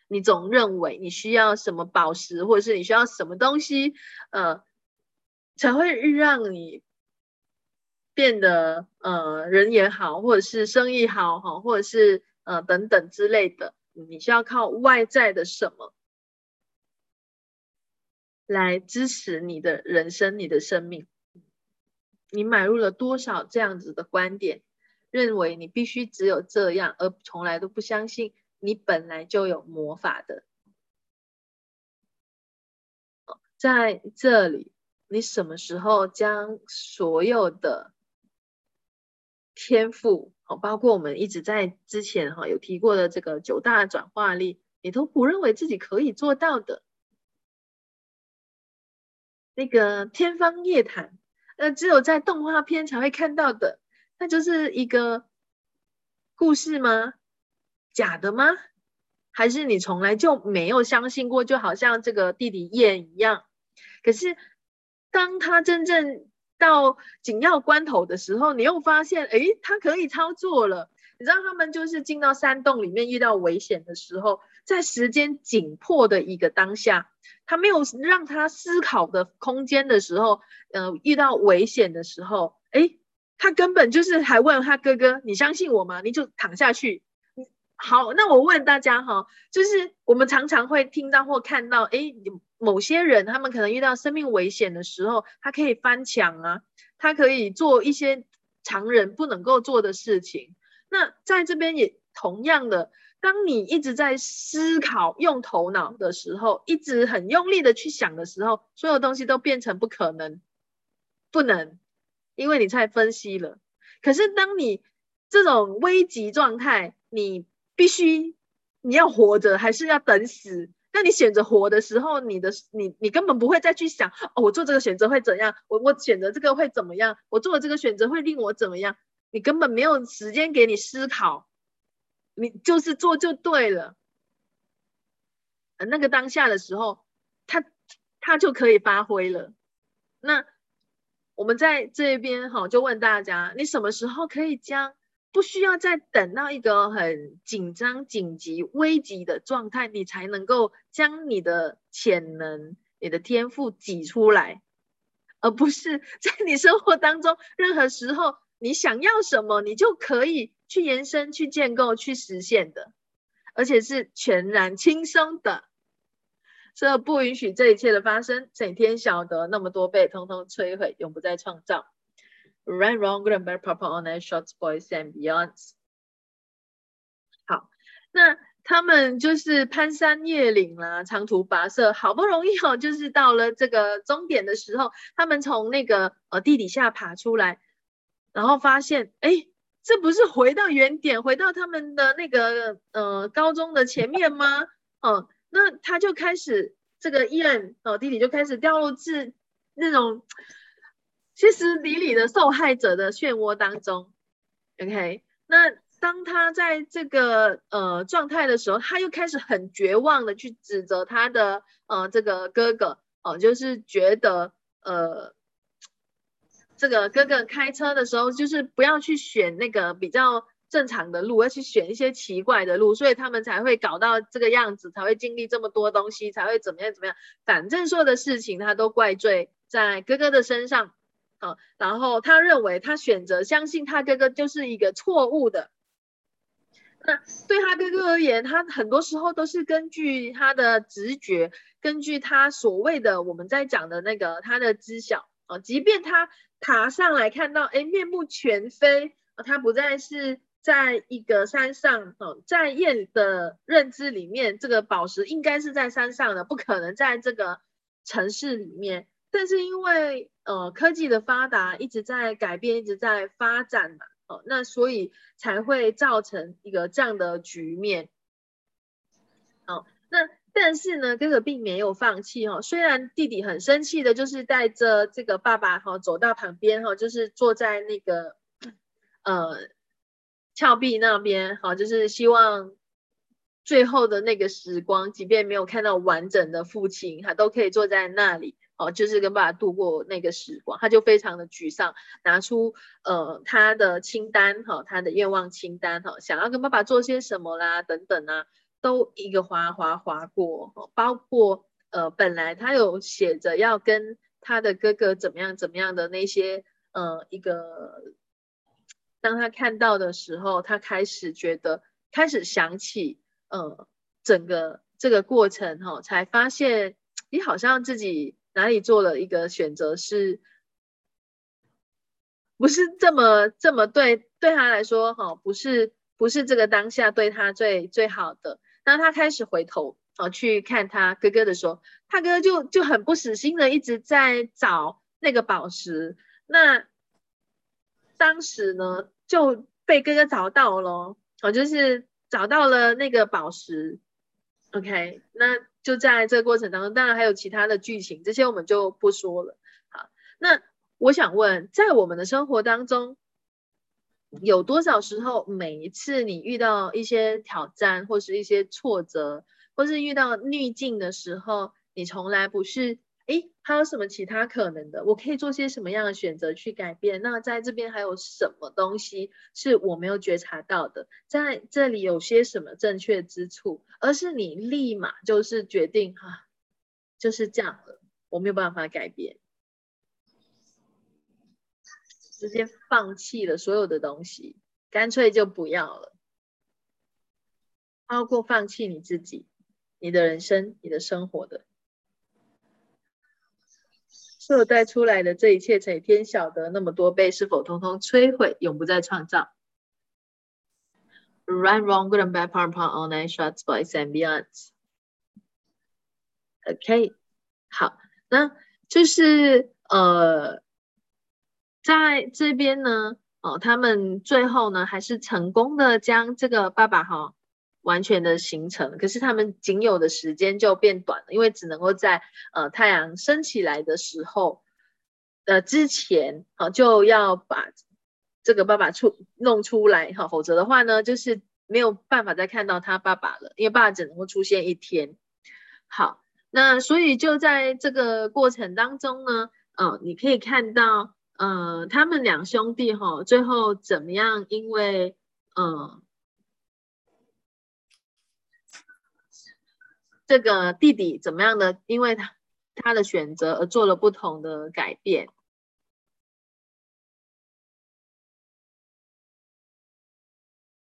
你总认为你需要什么宝石，或者是你需要什么东西，呃，才会让你变得呃人也好，或者是生意好，哈，或者是呃等等之类的。你需要靠外在的什么来支持你的人生、你的生命？你买入了多少这样子的观点，认为你必须只有这样，而从来都不相信你本来就有魔法的？在这里，你什么时候将所有的天赋？哦包括我们一直在之前哈有提过的这个九大转化力，你都不认为自己可以做到的。那个天方夜谭，呃，只有在动画片才会看到的，那就是一个故事吗？假的吗？还是你从来就没有相信过？就好像这个弟弟燕一样。可是当他真正到紧要关头的时候，你又发现，哎，他可以操作了。你知道他们就是进到山洞里面遇到危险的时候，在时间紧迫的一个当下，他没有让他思考的空间的时候，呃，遇到危险的时候，哎，他根本就是还问他哥哥：“你相信我吗？”你就躺下去。好，那我问大家哈，就是我们常常会听到或看到，哎，某些人他们可能遇到生命危险的时候，他可以翻墙啊，他可以做一些常人不能够做的事情。那在这边也同样的，当你一直在思考、用头脑的时候，一直很用力的去想的时候，所有东西都变成不可能、不能，因为你在分析了。可是当你这种危急状态，你必须你要活着，还是要等死？那你选择活的时候，你的你你根本不会再去想哦，我做这个选择会怎样？我我选择这个会怎么样？我做的这个选择会令我怎么样？你根本没有时间给你思考，你就是做就对了。那个当下的时候，他他就可以发挥了。那我们在这边哈，就问大家，你什么时候可以将？不需要再等到一个很紧张、紧急、危急的状态，你才能够将你的潜能、你的天赋挤出来，而不是 在你生活当中任何时候你想要什么，你就可以去延伸、去建构、去实现的，而且是全然轻松的。这不允许这一切的发生，整天晓得那么多被，通通摧毁，永不再创造。Right, wrong, good and bad, proper, honest, short, boys and beyond.。好，那他们就是攀山越岭啦，长途跋涉，好不容易哦，就是到了这个终点的时候，他们从那个呃地底下爬出来，然后发现，哎，这不是回到原点，回到他们的那个呃高中的前面吗？嗯，那他就开始这个伊恩哦弟弟就开始掉入至那种。歇斯底里的受害者的漩涡当中，OK，那当他在这个呃状态的时候，他又开始很绝望的去指责他的呃这个哥哥，哦，就是觉得呃这个哥哥开车的时候，就是不要去选那个比较正常的路，要去选一些奇怪的路，所以他们才会搞到这个样子，才会经历这么多东西，才会怎么样怎么样。反正所有的事情，他都怪罪在哥哥的身上。啊，然后他认为他选择相信他哥哥就是一个错误的。那对他哥哥而言，他很多时候都是根据他的直觉，根据他所谓的我们在讲的那个他的知晓啊，即便他爬上来看到，哎，面目全非，他不再是在一个山上哦，在燕的认知里面，这个宝石应该是在山上的，不可能在这个城市里面。但是因为呃科技的发达一直在改变，一直在发展嘛，哦，那所以才会造成一个这样的局面。哦，那但是呢，哥哥并没有放弃哈，虽然弟弟很生气的，就是带着这个爸爸哈走到旁边哈，就是坐在那个呃峭壁那边好，就是希望最后的那个时光，即便没有看到完整的父亲，他都可以坐在那里。好，就是跟爸爸度过那个时光，他就非常的沮丧，拿出呃他的清单哈，他的愿望清单哈，想要跟爸爸做些什么啦，等等啊，都一个划划划过，包括呃本来他有写着要跟他的哥哥怎么样怎么样的那些呃一个，当他看到的时候，他开始觉得开始想起呃整个这个过程哈，才发现你好像自己。哪里做了一个选择是，不是这么这么对对他来说哈，不是不是这个当下对他最最好的。当他开始回头啊去看他哥哥的时候，他哥就就很不死心的一直在找那个宝石。那当时呢就被哥哥找到了，哦，就是找到了那个宝石。OK，那。就在这个过程当中，当然还有其他的剧情，这些我们就不说了。好，那我想问，在我们的生活当中，有多少时候，每一次你遇到一些挑战，或是一些挫折，或是遇到逆境的时候，你从来不是。哎，还有什么其他可能的？我可以做些什么样的选择去改变？那在这边还有什么东西是我没有觉察到的？在这里有些什么正确之处？而是你立马就是决定哈，就是这样了，我没有办法改变，直接放弃了所有的东西，干脆就不要了，包括放弃你自己、你的人生、你的生活的。是带出来的这一切才天晓得那么多倍是否通通摧毁永不再创造 run wrong good and back upon upon all nigh shots boys and beyond ok 好那就是呃在这边呢哦他们最后呢还是成功的将这个爸爸哈完全的形成，可是他们仅有的时间就变短了，因为只能够在呃太阳升起来的时候呃之前啊就要把这个爸爸出弄出来哈，否则的话呢就是没有办法再看到他爸爸了，因为爸爸只能够出现一天。好，那所以就在这个过程当中呢，嗯，你可以看到呃他们两兄弟哈最后怎么样，因为嗯。这个弟弟怎么样的？因为他他的选择而做了不同的改变。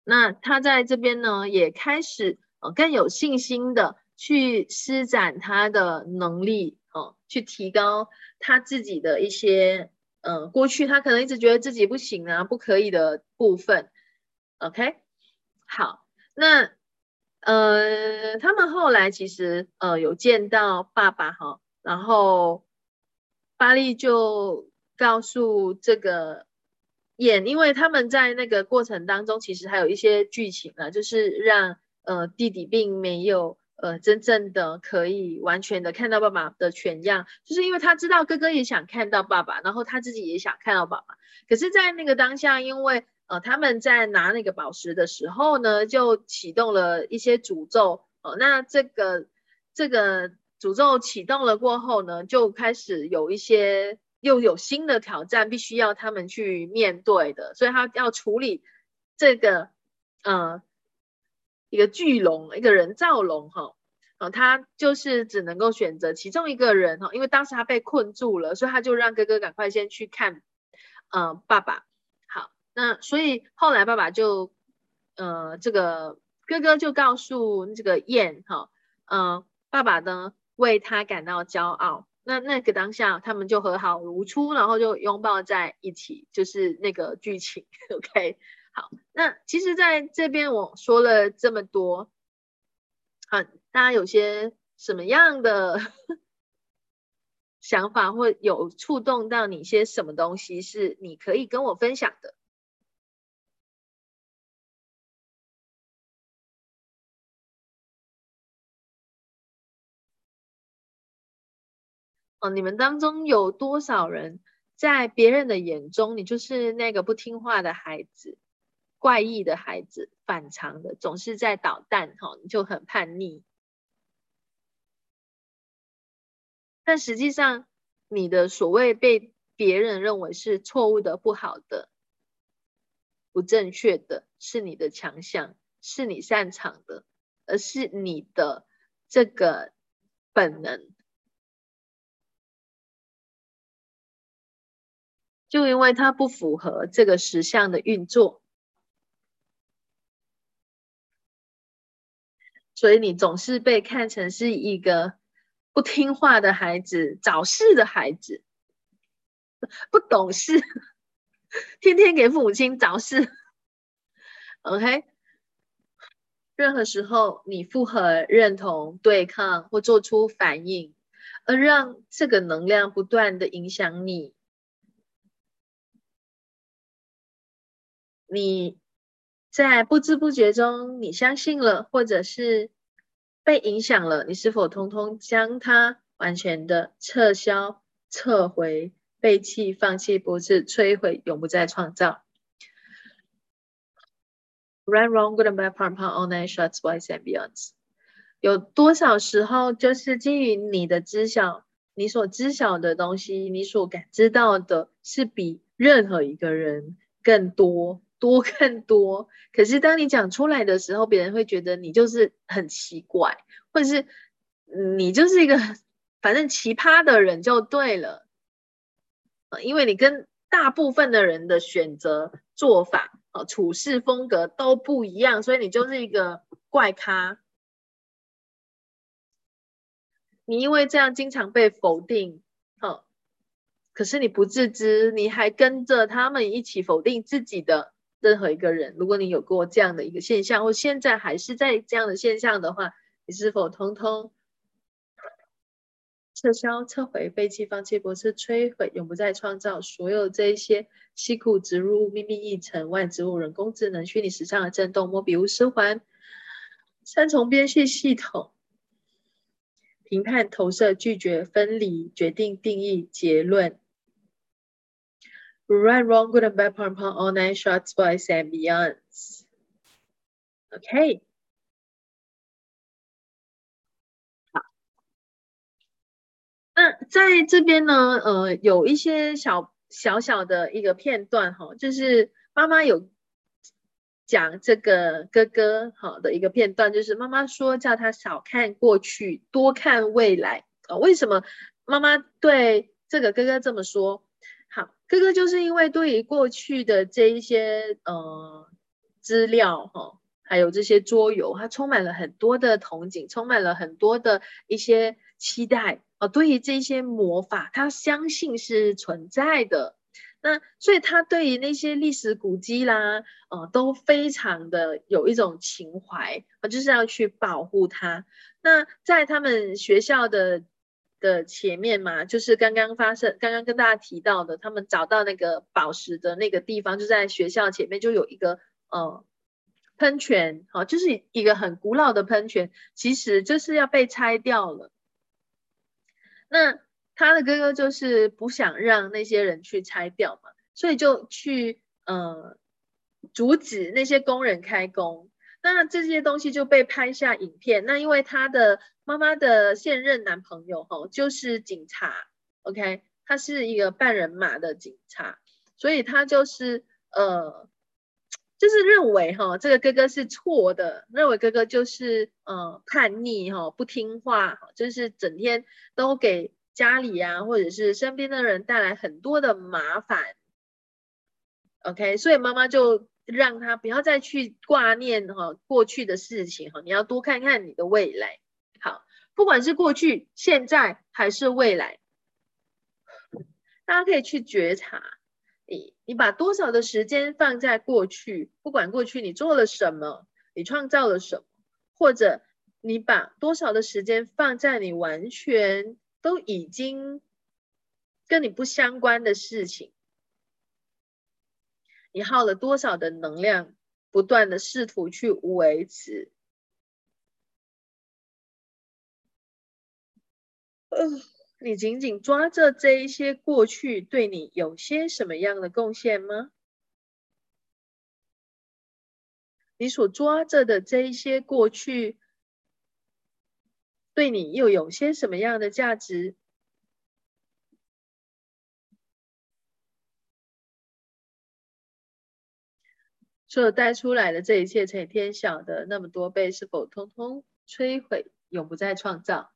那他在这边呢，也开始呃更有信心的去施展他的能力哦，去提高他自己的一些呃过去他可能一直觉得自己不行啊、不可以的部分。OK，好，那。呃，他们后来其实呃有见到爸爸哈，然后巴利就告诉这个演，因为他们在那个过程当中其实还有一些剧情啊，就是让呃弟弟并没有呃真正的可以完全的看到爸爸的全样，就是因为他知道哥哥也想看到爸爸，然后他自己也想看到爸爸，可是，在那个当下，因为呃，他们在拿那个宝石的时候呢，就启动了一些诅咒。哦，那这个这个诅咒启动了过后呢，就开始有一些又有新的挑战，必须要他们去面对的。所以他要处理这个呃一个巨龙，一个人造龙哈。哦，他就是只能够选择其中一个人哈，因为当时他被困住了，所以他就让哥哥赶快先去看呃爸爸。那所以后来爸爸就，呃，这个哥哥就告诉这个燕哈，嗯，爸爸呢为他感到骄傲。那那个当下他们就和好如初，然后就拥抱在一起，就是那个剧情。OK，好，那其实在这边我说了这么多，好，大家有些什么样的 想法或有触动到你些什么东西是你可以跟我分享的？你们当中有多少人在别人的眼中，你就是那个不听话的孩子、怪异的孩子、反常的，总是在捣蛋，哈，你就很叛逆。但实际上，你的所谓被别人认为是错误的、不好的、不正确的，是你的强项，是你擅长的，而是你的这个本能。就因为它不符合这个实相的运作，所以你总是被看成是一个不听话的孩子、找事的孩子、不懂事，天天给父母亲找事。OK，任何时候你附和、认同、对抗或做出反应，而让这个能量不断的影响你。你在不知不觉中，你相信了，或者是被影响了，你是否通通将它完全的撤销、撤回、背弃、放弃，不是摧毁，永不再创造？Right, wrong, good and bad, part, part, all night, shots, boys and beyonds。有多少时候就是基于你的知晓，你所知晓的东西，你所感知到的是比任何一个人更多，多更多。可是当你讲出来的时候，别人会觉得你就是很奇怪，或者是你就是一个反正奇葩的人就对了。因为你跟大部分的人的选择做法。哦处事风格都不一样，所以你就是一个怪咖。你因为这样经常被否定，好，可是你不自知，你还跟着他们一起否定自己的任何一个人。如果你有过这样的一个现象，或现在还是在这样的现象的话，你是否通通？撤销、撤回、废弃、放弃、驳斥、摧毁，永不再创造。所有这一些西库植入、秘密一层、万植物、人工智能、虚拟时尚的震动、莫比乌斯环、三重编序系统、评判、投射、拒绝、分离、决定、定义、结论。Right, wrong, good and bad, pom pom, all nine shots, by Sam Beyonds. Okay. 那在这边呢，呃，有一些小小小的一个片段哈，就是妈妈有讲这个哥哥好的一个片段，就是妈妈说叫他少看过去，多看未来啊。为什么妈妈对这个哥哥这么说？哥哥就是因为对于过去的这一些呃资料哈，还有这些桌游，他充满了很多的憧憬，充满了很多的一些期待。哦，对于这些魔法，他相信是存在的。那所以他对于那些历史古迹啦，呃，都非常的有一种情怀，呃，就是要去保护它。那在他们学校的的前面嘛，就是刚刚发生，刚刚跟大家提到的，他们找到那个宝石的那个地方，就在学校前面，就有一个呃喷泉，好，就是一个很古老的喷泉，其实就是要被拆掉了。那他的哥哥就是不想让那些人去拆掉嘛，所以就去呃阻止那些工人开工。那这些东西就被拍下影片。那因为他的妈妈的现任男朋友哈就是警察，OK，他是一个半人马的警察，所以他就是呃就是认为哈这个哥哥是错的，认为哥哥就是呃叛逆哈不听话，就是整天都给。家里啊，或者是身边的人带来很多的麻烦，OK，所以妈妈就让他不要再去挂念哈过去的事情哈，你要多看看你的未来。不管是过去、现在还是未来，大家可以去觉察，你你把多少的时间放在过去，不管过去你做了什么，你创造了什么，或者你把多少的时间放在你完全。都已经跟你不相关的事情，你耗了多少的能量，不断的试图去维持？嗯，你紧紧抓着这一些过去，对你有些什么样的贡献吗？你所抓着的这一些过去。对你又有些什么样的价值？所有带出来的这一切乘以天晓的那么多倍，是否通通摧毁，永不再创造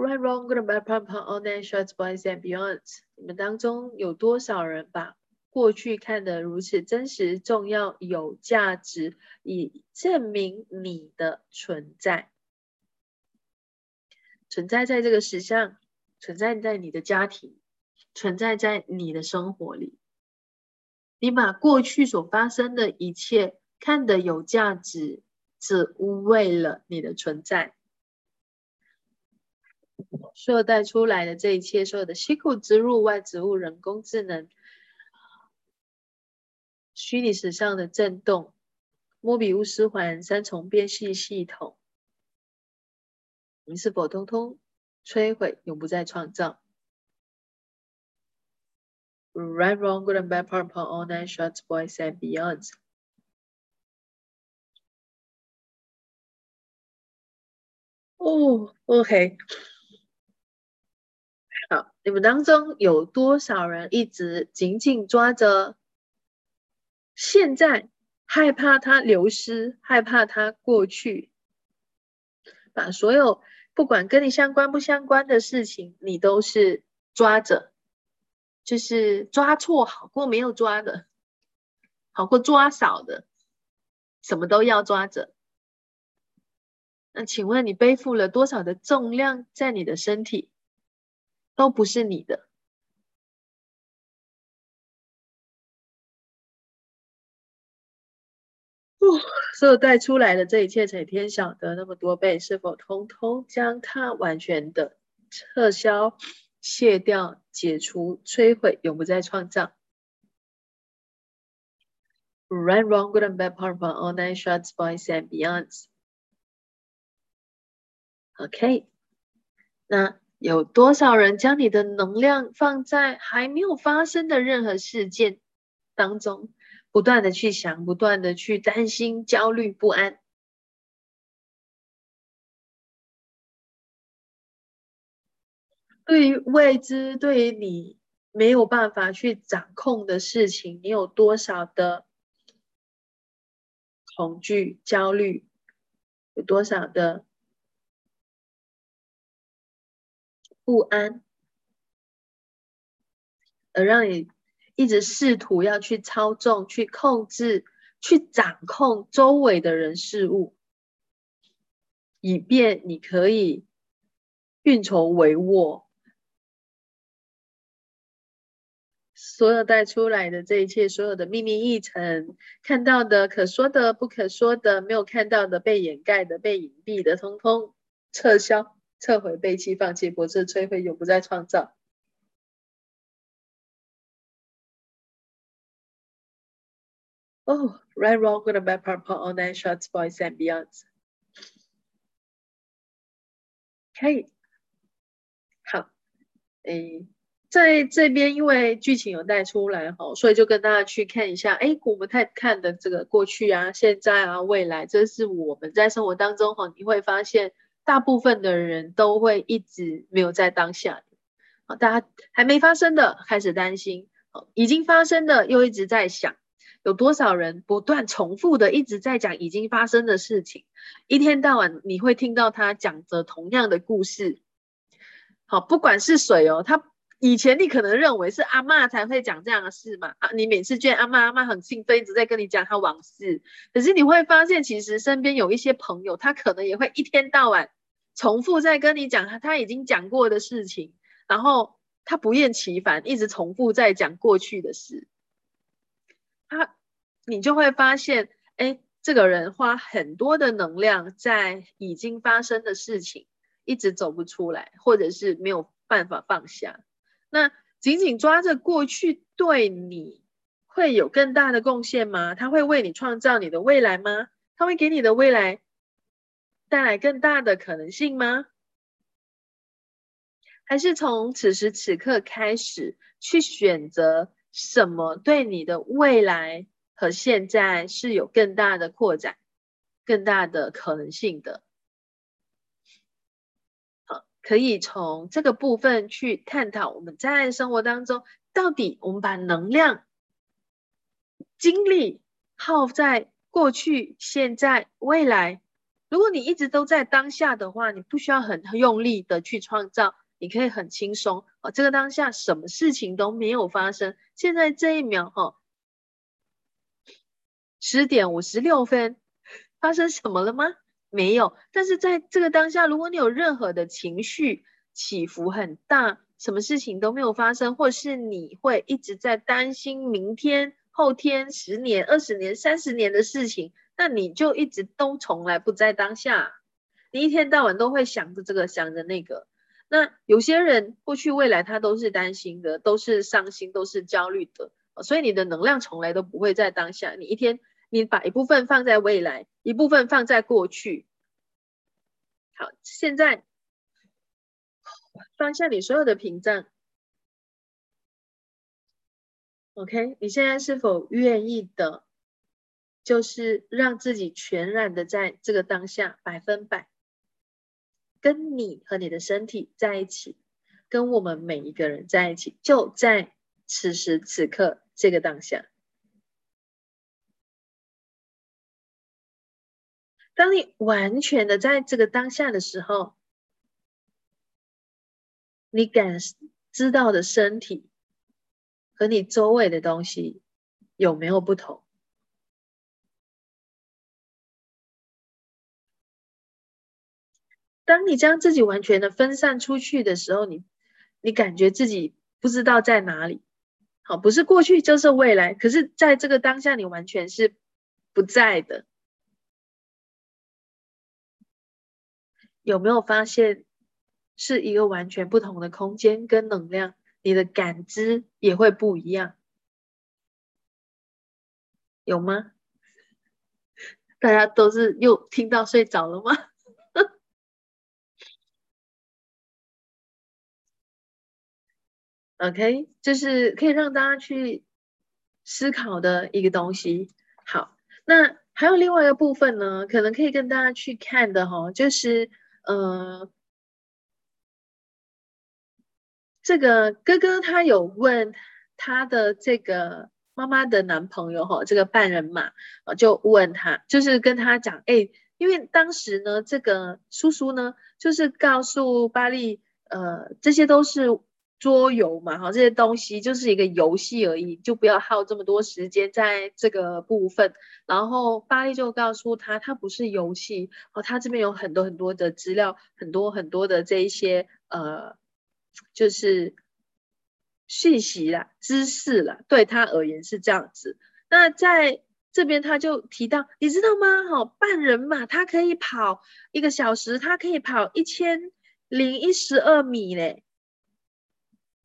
？Right, wrong, good, bad, pop, pop, all that shots, boys and beyond.。你们当中有多少人把？过去看得如此真实、重要、有价值，以证明你的存在，存在在这个世上，存在在你的家庭，存在在你的生活里。你把过去所发生的一切看得有价值，只为了你的存在。所有带出来的这一切，所有的西库植入、外植物、人工智能。虚拟史上的震动，莫比乌斯环三重变系系统，你是否通通摧毁，永不再创造 Right, wrong, good and bad, purple, all nine shots, boys and beyonds. 哦，OK，好，你们当中有多少人一直紧紧抓着现在，害怕它流失，害怕它过去，把所有不管跟你相关不相关的事情，你都是抓着，就是抓错好过没有抓的，好过抓少的，什么都要抓着。那请问你背负了多少的重量在你的身体，都不是你的。所有带出来的这一切，才天晓得那么多倍，是否通通将它完全的撤销、卸掉、解除、摧毁，永不再创造？Right, wrong, good and bad, powerful, all nine shots, boys and beyonds. OK，那有多少人将你的能量放在还没有发生的任何事件当中，不断的去想，不断的去担心、焦虑不安？对于未知，对于你没有办法去掌控的事情，你有多少的恐惧、焦虑？有多少的？不安，而让你一直试图要去操纵、去控制、去掌控周围的人事物，以便你可以运筹帷幄。所有带出来的这一切，所有的秘密议程，看到的、可说的、不可说的，没有看到的、被掩盖的、被隐蔽的，通通撤销。撤回、背弃、放弃、不是、摧毁，永不再创造。哦，right, wrong, good, bad, purple, all nine shots, boys and beyond。可以，好，诶，在这边因为剧情有带出来哈，所以就跟大家去看一下。哎，我们太看的这个过去啊、现在啊、未来，这是我们在生活当中哈，你会发现。大部分的人都会一直没有在当下，好，大家还没发生的开始担心，已经发生的又一直在想，有多少人不断重复的一直在讲已经发生的事情，一天到晚你会听到他讲着同样的故事，好，不管是谁哦，他以前你可能认为是阿妈才会讲这样的事嘛，啊，你每次见阿妈，阿妈很兴奋，一直在跟你讲他往事，可是你会发现，其实身边有一些朋友，他可能也会一天到晚。重复在跟你讲他他已经讲过的事情，然后他不厌其烦，一直重复在讲过去的事。他，你就会发现，哎，这个人花很多的能量在已经发生的事情，一直走不出来，或者是没有办法放下。那紧紧抓着过去，对你会有更大的贡献吗？他会为你创造你的未来吗？他会给你的未来？带来更大的可能性吗？还是从此时此刻开始去选择什么对你的未来和现在是有更大的扩展、更大的可能性的？可以从这个部分去探讨我们在生活当中到底我们把能量、精力耗在过去、现在、未来。如果你一直都在当下的话，你不需要很用力的去创造，你可以很轻松哦。这个当下什么事情都没有发生，现在这一秒哈，十点五十六分，发生什么了吗？没有。但是在这个当下，如果你有任何的情绪起伏很大，什么事情都没有发生，或是你会一直在担心明天、后天、十年、二十年、三十年的事情。那你就一直都从来不在当下，你一天到晚都会想着这个想着那个。那有些人过去未来他都是担心的，都是伤心，都是焦虑的，所以你的能量从来都不会在当下。你一天你把一部分放在未来，一部分放在过去。好，现在放下你所有的屏障。OK，你现在是否愿意的，就是让自己全然的在这个当下百分百跟你和你的身体在一起，跟我们每一个人在一起，就在此时此刻这个当下。当你完全的在这个当下的时候，你感知到的身体。和你周围的东西有没有不同？当你将自己完全的分散出去的时候，你你感觉自己不知道在哪里。好，不是过去就是未来，可是在这个当下，你完全是不在的。有没有发现是一个完全不同的空间跟能量？你的感知也会不一样，有吗？大家都是又听到睡着了吗？OK，就是可以让大家去思考的一个东西。好，那还有另外一个部分呢，可能可以跟大家去看的哈，就是呃。这个哥哥他有问他的这个妈妈的男朋友哈，这个半人马啊，就问他，就是跟他讲，哎，因为当时呢，这个叔叔呢，就是告诉巴利，呃，这些都是桌游嘛，哈，这些东西就是一个游戏而已，就不要耗这么多时间在这个部分。然后巴利就告诉他，他不是游戏哦，他这边有很多很多的资料，很多很多的这一些呃。就是信息啦，知识啦，对他而言是这样子。那在这边他就提到，你知道吗？哈，半人马他可以跑一个小时，他可以跑一千零一十二米嘞。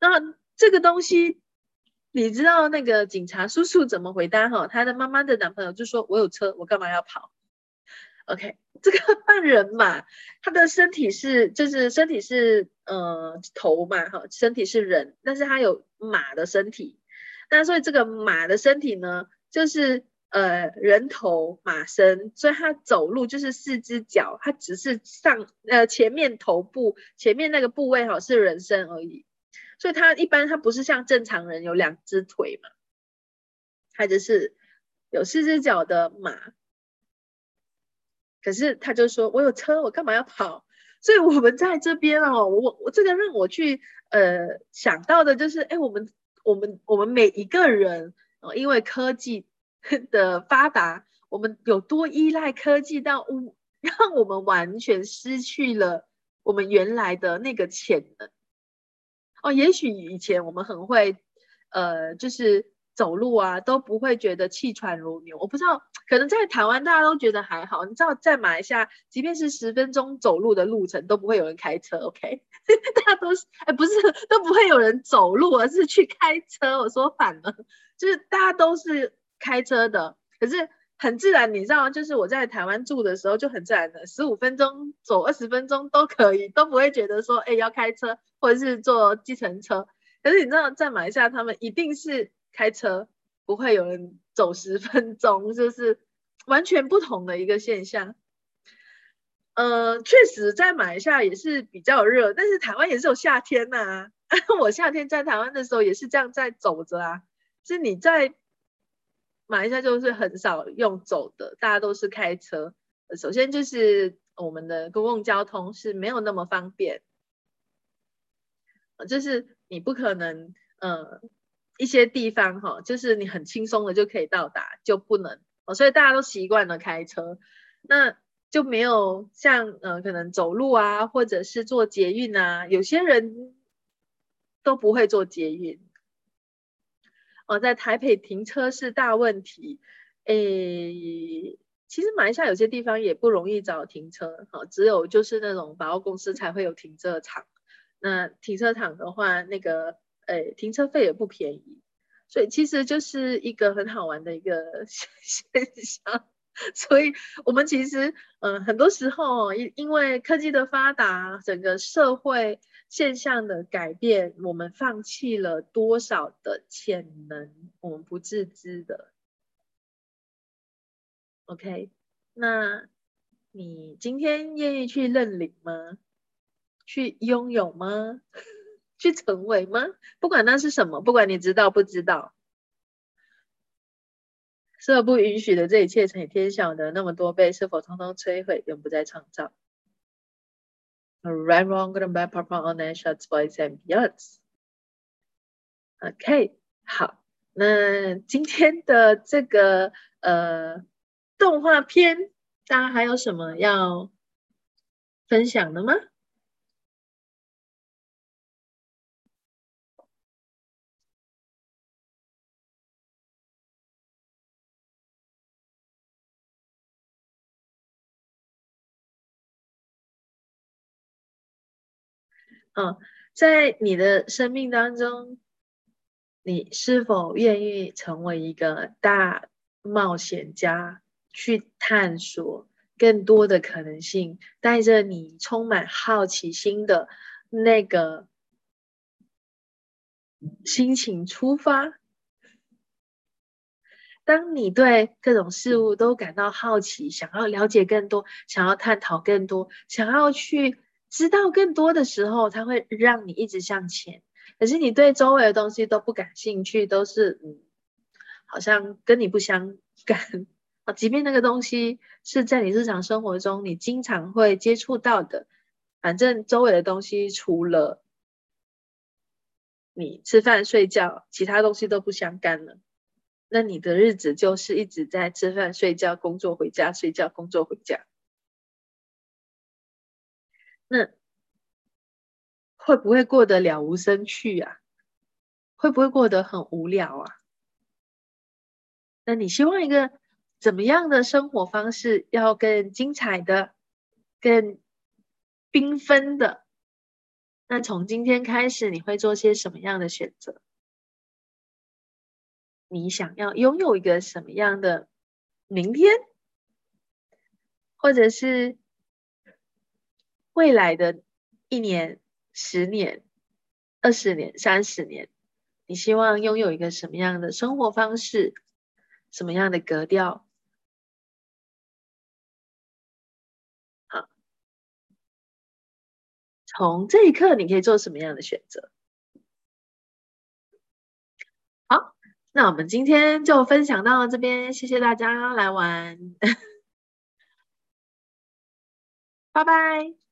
那这个东西，你知道那个警察叔叔怎么回答？哈，他的妈妈的男朋友就说：“我有车，我干嘛要跑？” OK，这个半人马，他的身体是，就是身体是，呃，头嘛，哈，身体是人，但是他有马的身体，那所以这个马的身体呢，就是呃人头马身，所以他走路就是四只脚，他只是上呃前面头部前面那个部位哈是人身而已，所以他一般他不是像正常人有两只腿嘛，他就是有四只脚的马。可是他就说：“我有车，我干嘛要跑？”所以我们在这边哦，我我这个让我去呃想到的就是，哎，我们我们我们每一个人，因为科技的发达，我们有多依赖科技到让我们完全失去了我们原来的那个潜能哦。也许以前我们很会呃，就是。走路啊都不会觉得气喘如牛，我不知道，可能在台湾大家都觉得还好。你知道，在马来西亚，即便是十分钟走路的路程，都不会有人开车。OK，大家都是，哎，不是都不会有人走路，而是去开车。我说反了，就是大家都是开车的，可是很自然，你知道，就是我在台湾住的时候就很自然的，十五分钟走二十分钟都可以，都不会觉得说，哎，要开车或者是坐计程车。可是你知道，在马来西亚，他们一定是。开车不会有人走十分钟，就是完全不同的一个现象。呃，确实在马来西亚也是比较热，但是台湾也是有夏天呐。我夏天在台湾的时候也是这样在走着啊。是你在马来西亚就是很少用走的，大家都是开车。首先就是我们的公共交通是没有那么方便，就是你不可能，呃。一些地方哈，就是你很轻松的就可以到达，就不能哦，所以大家都习惯了开车，那就没有像呃可能走路啊，或者是坐捷运啊，有些人都不会坐捷运哦，在台北停车是大问题，诶，其实马来西亚有些地方也不容易找停车，哈，只有就是那种百货公司才会有停车场，那停车场的话，那个。诶，停车费也不便宜，所以其实就是一个很好玩的一个 现象。所以，我们其实，嗯，很多时候，因因为科技的发达，整个社会现象的改变，我们放弃了多少的潜能，我们不自知的。OK，那你今天愿意去认领吗？去拥有吗？去成为吗？不管那是什么，不管你知道不知道。设不允许的这一切，成天晓得那么多倍，是否通通摧毁，永不再创造？Right, wrong, good and bad, purple, orange, shots, boys and beyonds. OK，好，那今天的这个呃动画片，大家还有什么要分享的吗？嗯，在你的生命当中，你是否愿意成为一个大冒险家，去探索更多的可能性，带着你充满好奇心的那个心情出发？当你对各种事物都感到好奇，想要了解更多，想要探讨更多，想要去。知道更多的时候，它会让你一直向前。可是你对周围的东西都不感兴趣，都是嗯，好像跟你不相干啊。即便那个东西是在你日常生活中你经常会接触到的，反正周围的东西除了你吃饭睡觉，其他东西都不相干了。那你的日子就是一直在吃饭睡觉、工作回家、睡觉、工作回家。那会不会过得了无生趣啊？会不会过得很无聊啊？那你希望一个怎么样的生活方式？要更精彩的、更缤纷的？那从今天开始，你会做些什么样的选择？你想要拥有一个什么样的明天，或者是？未来的一年、十年、二十年、三十年，你希望拥有一个什么样的生活方式？什么样的格调？好，从这一刻，你可以做什么样的选择？好，那我们今天就分享到这边，谢谢大家来玩，拜拜。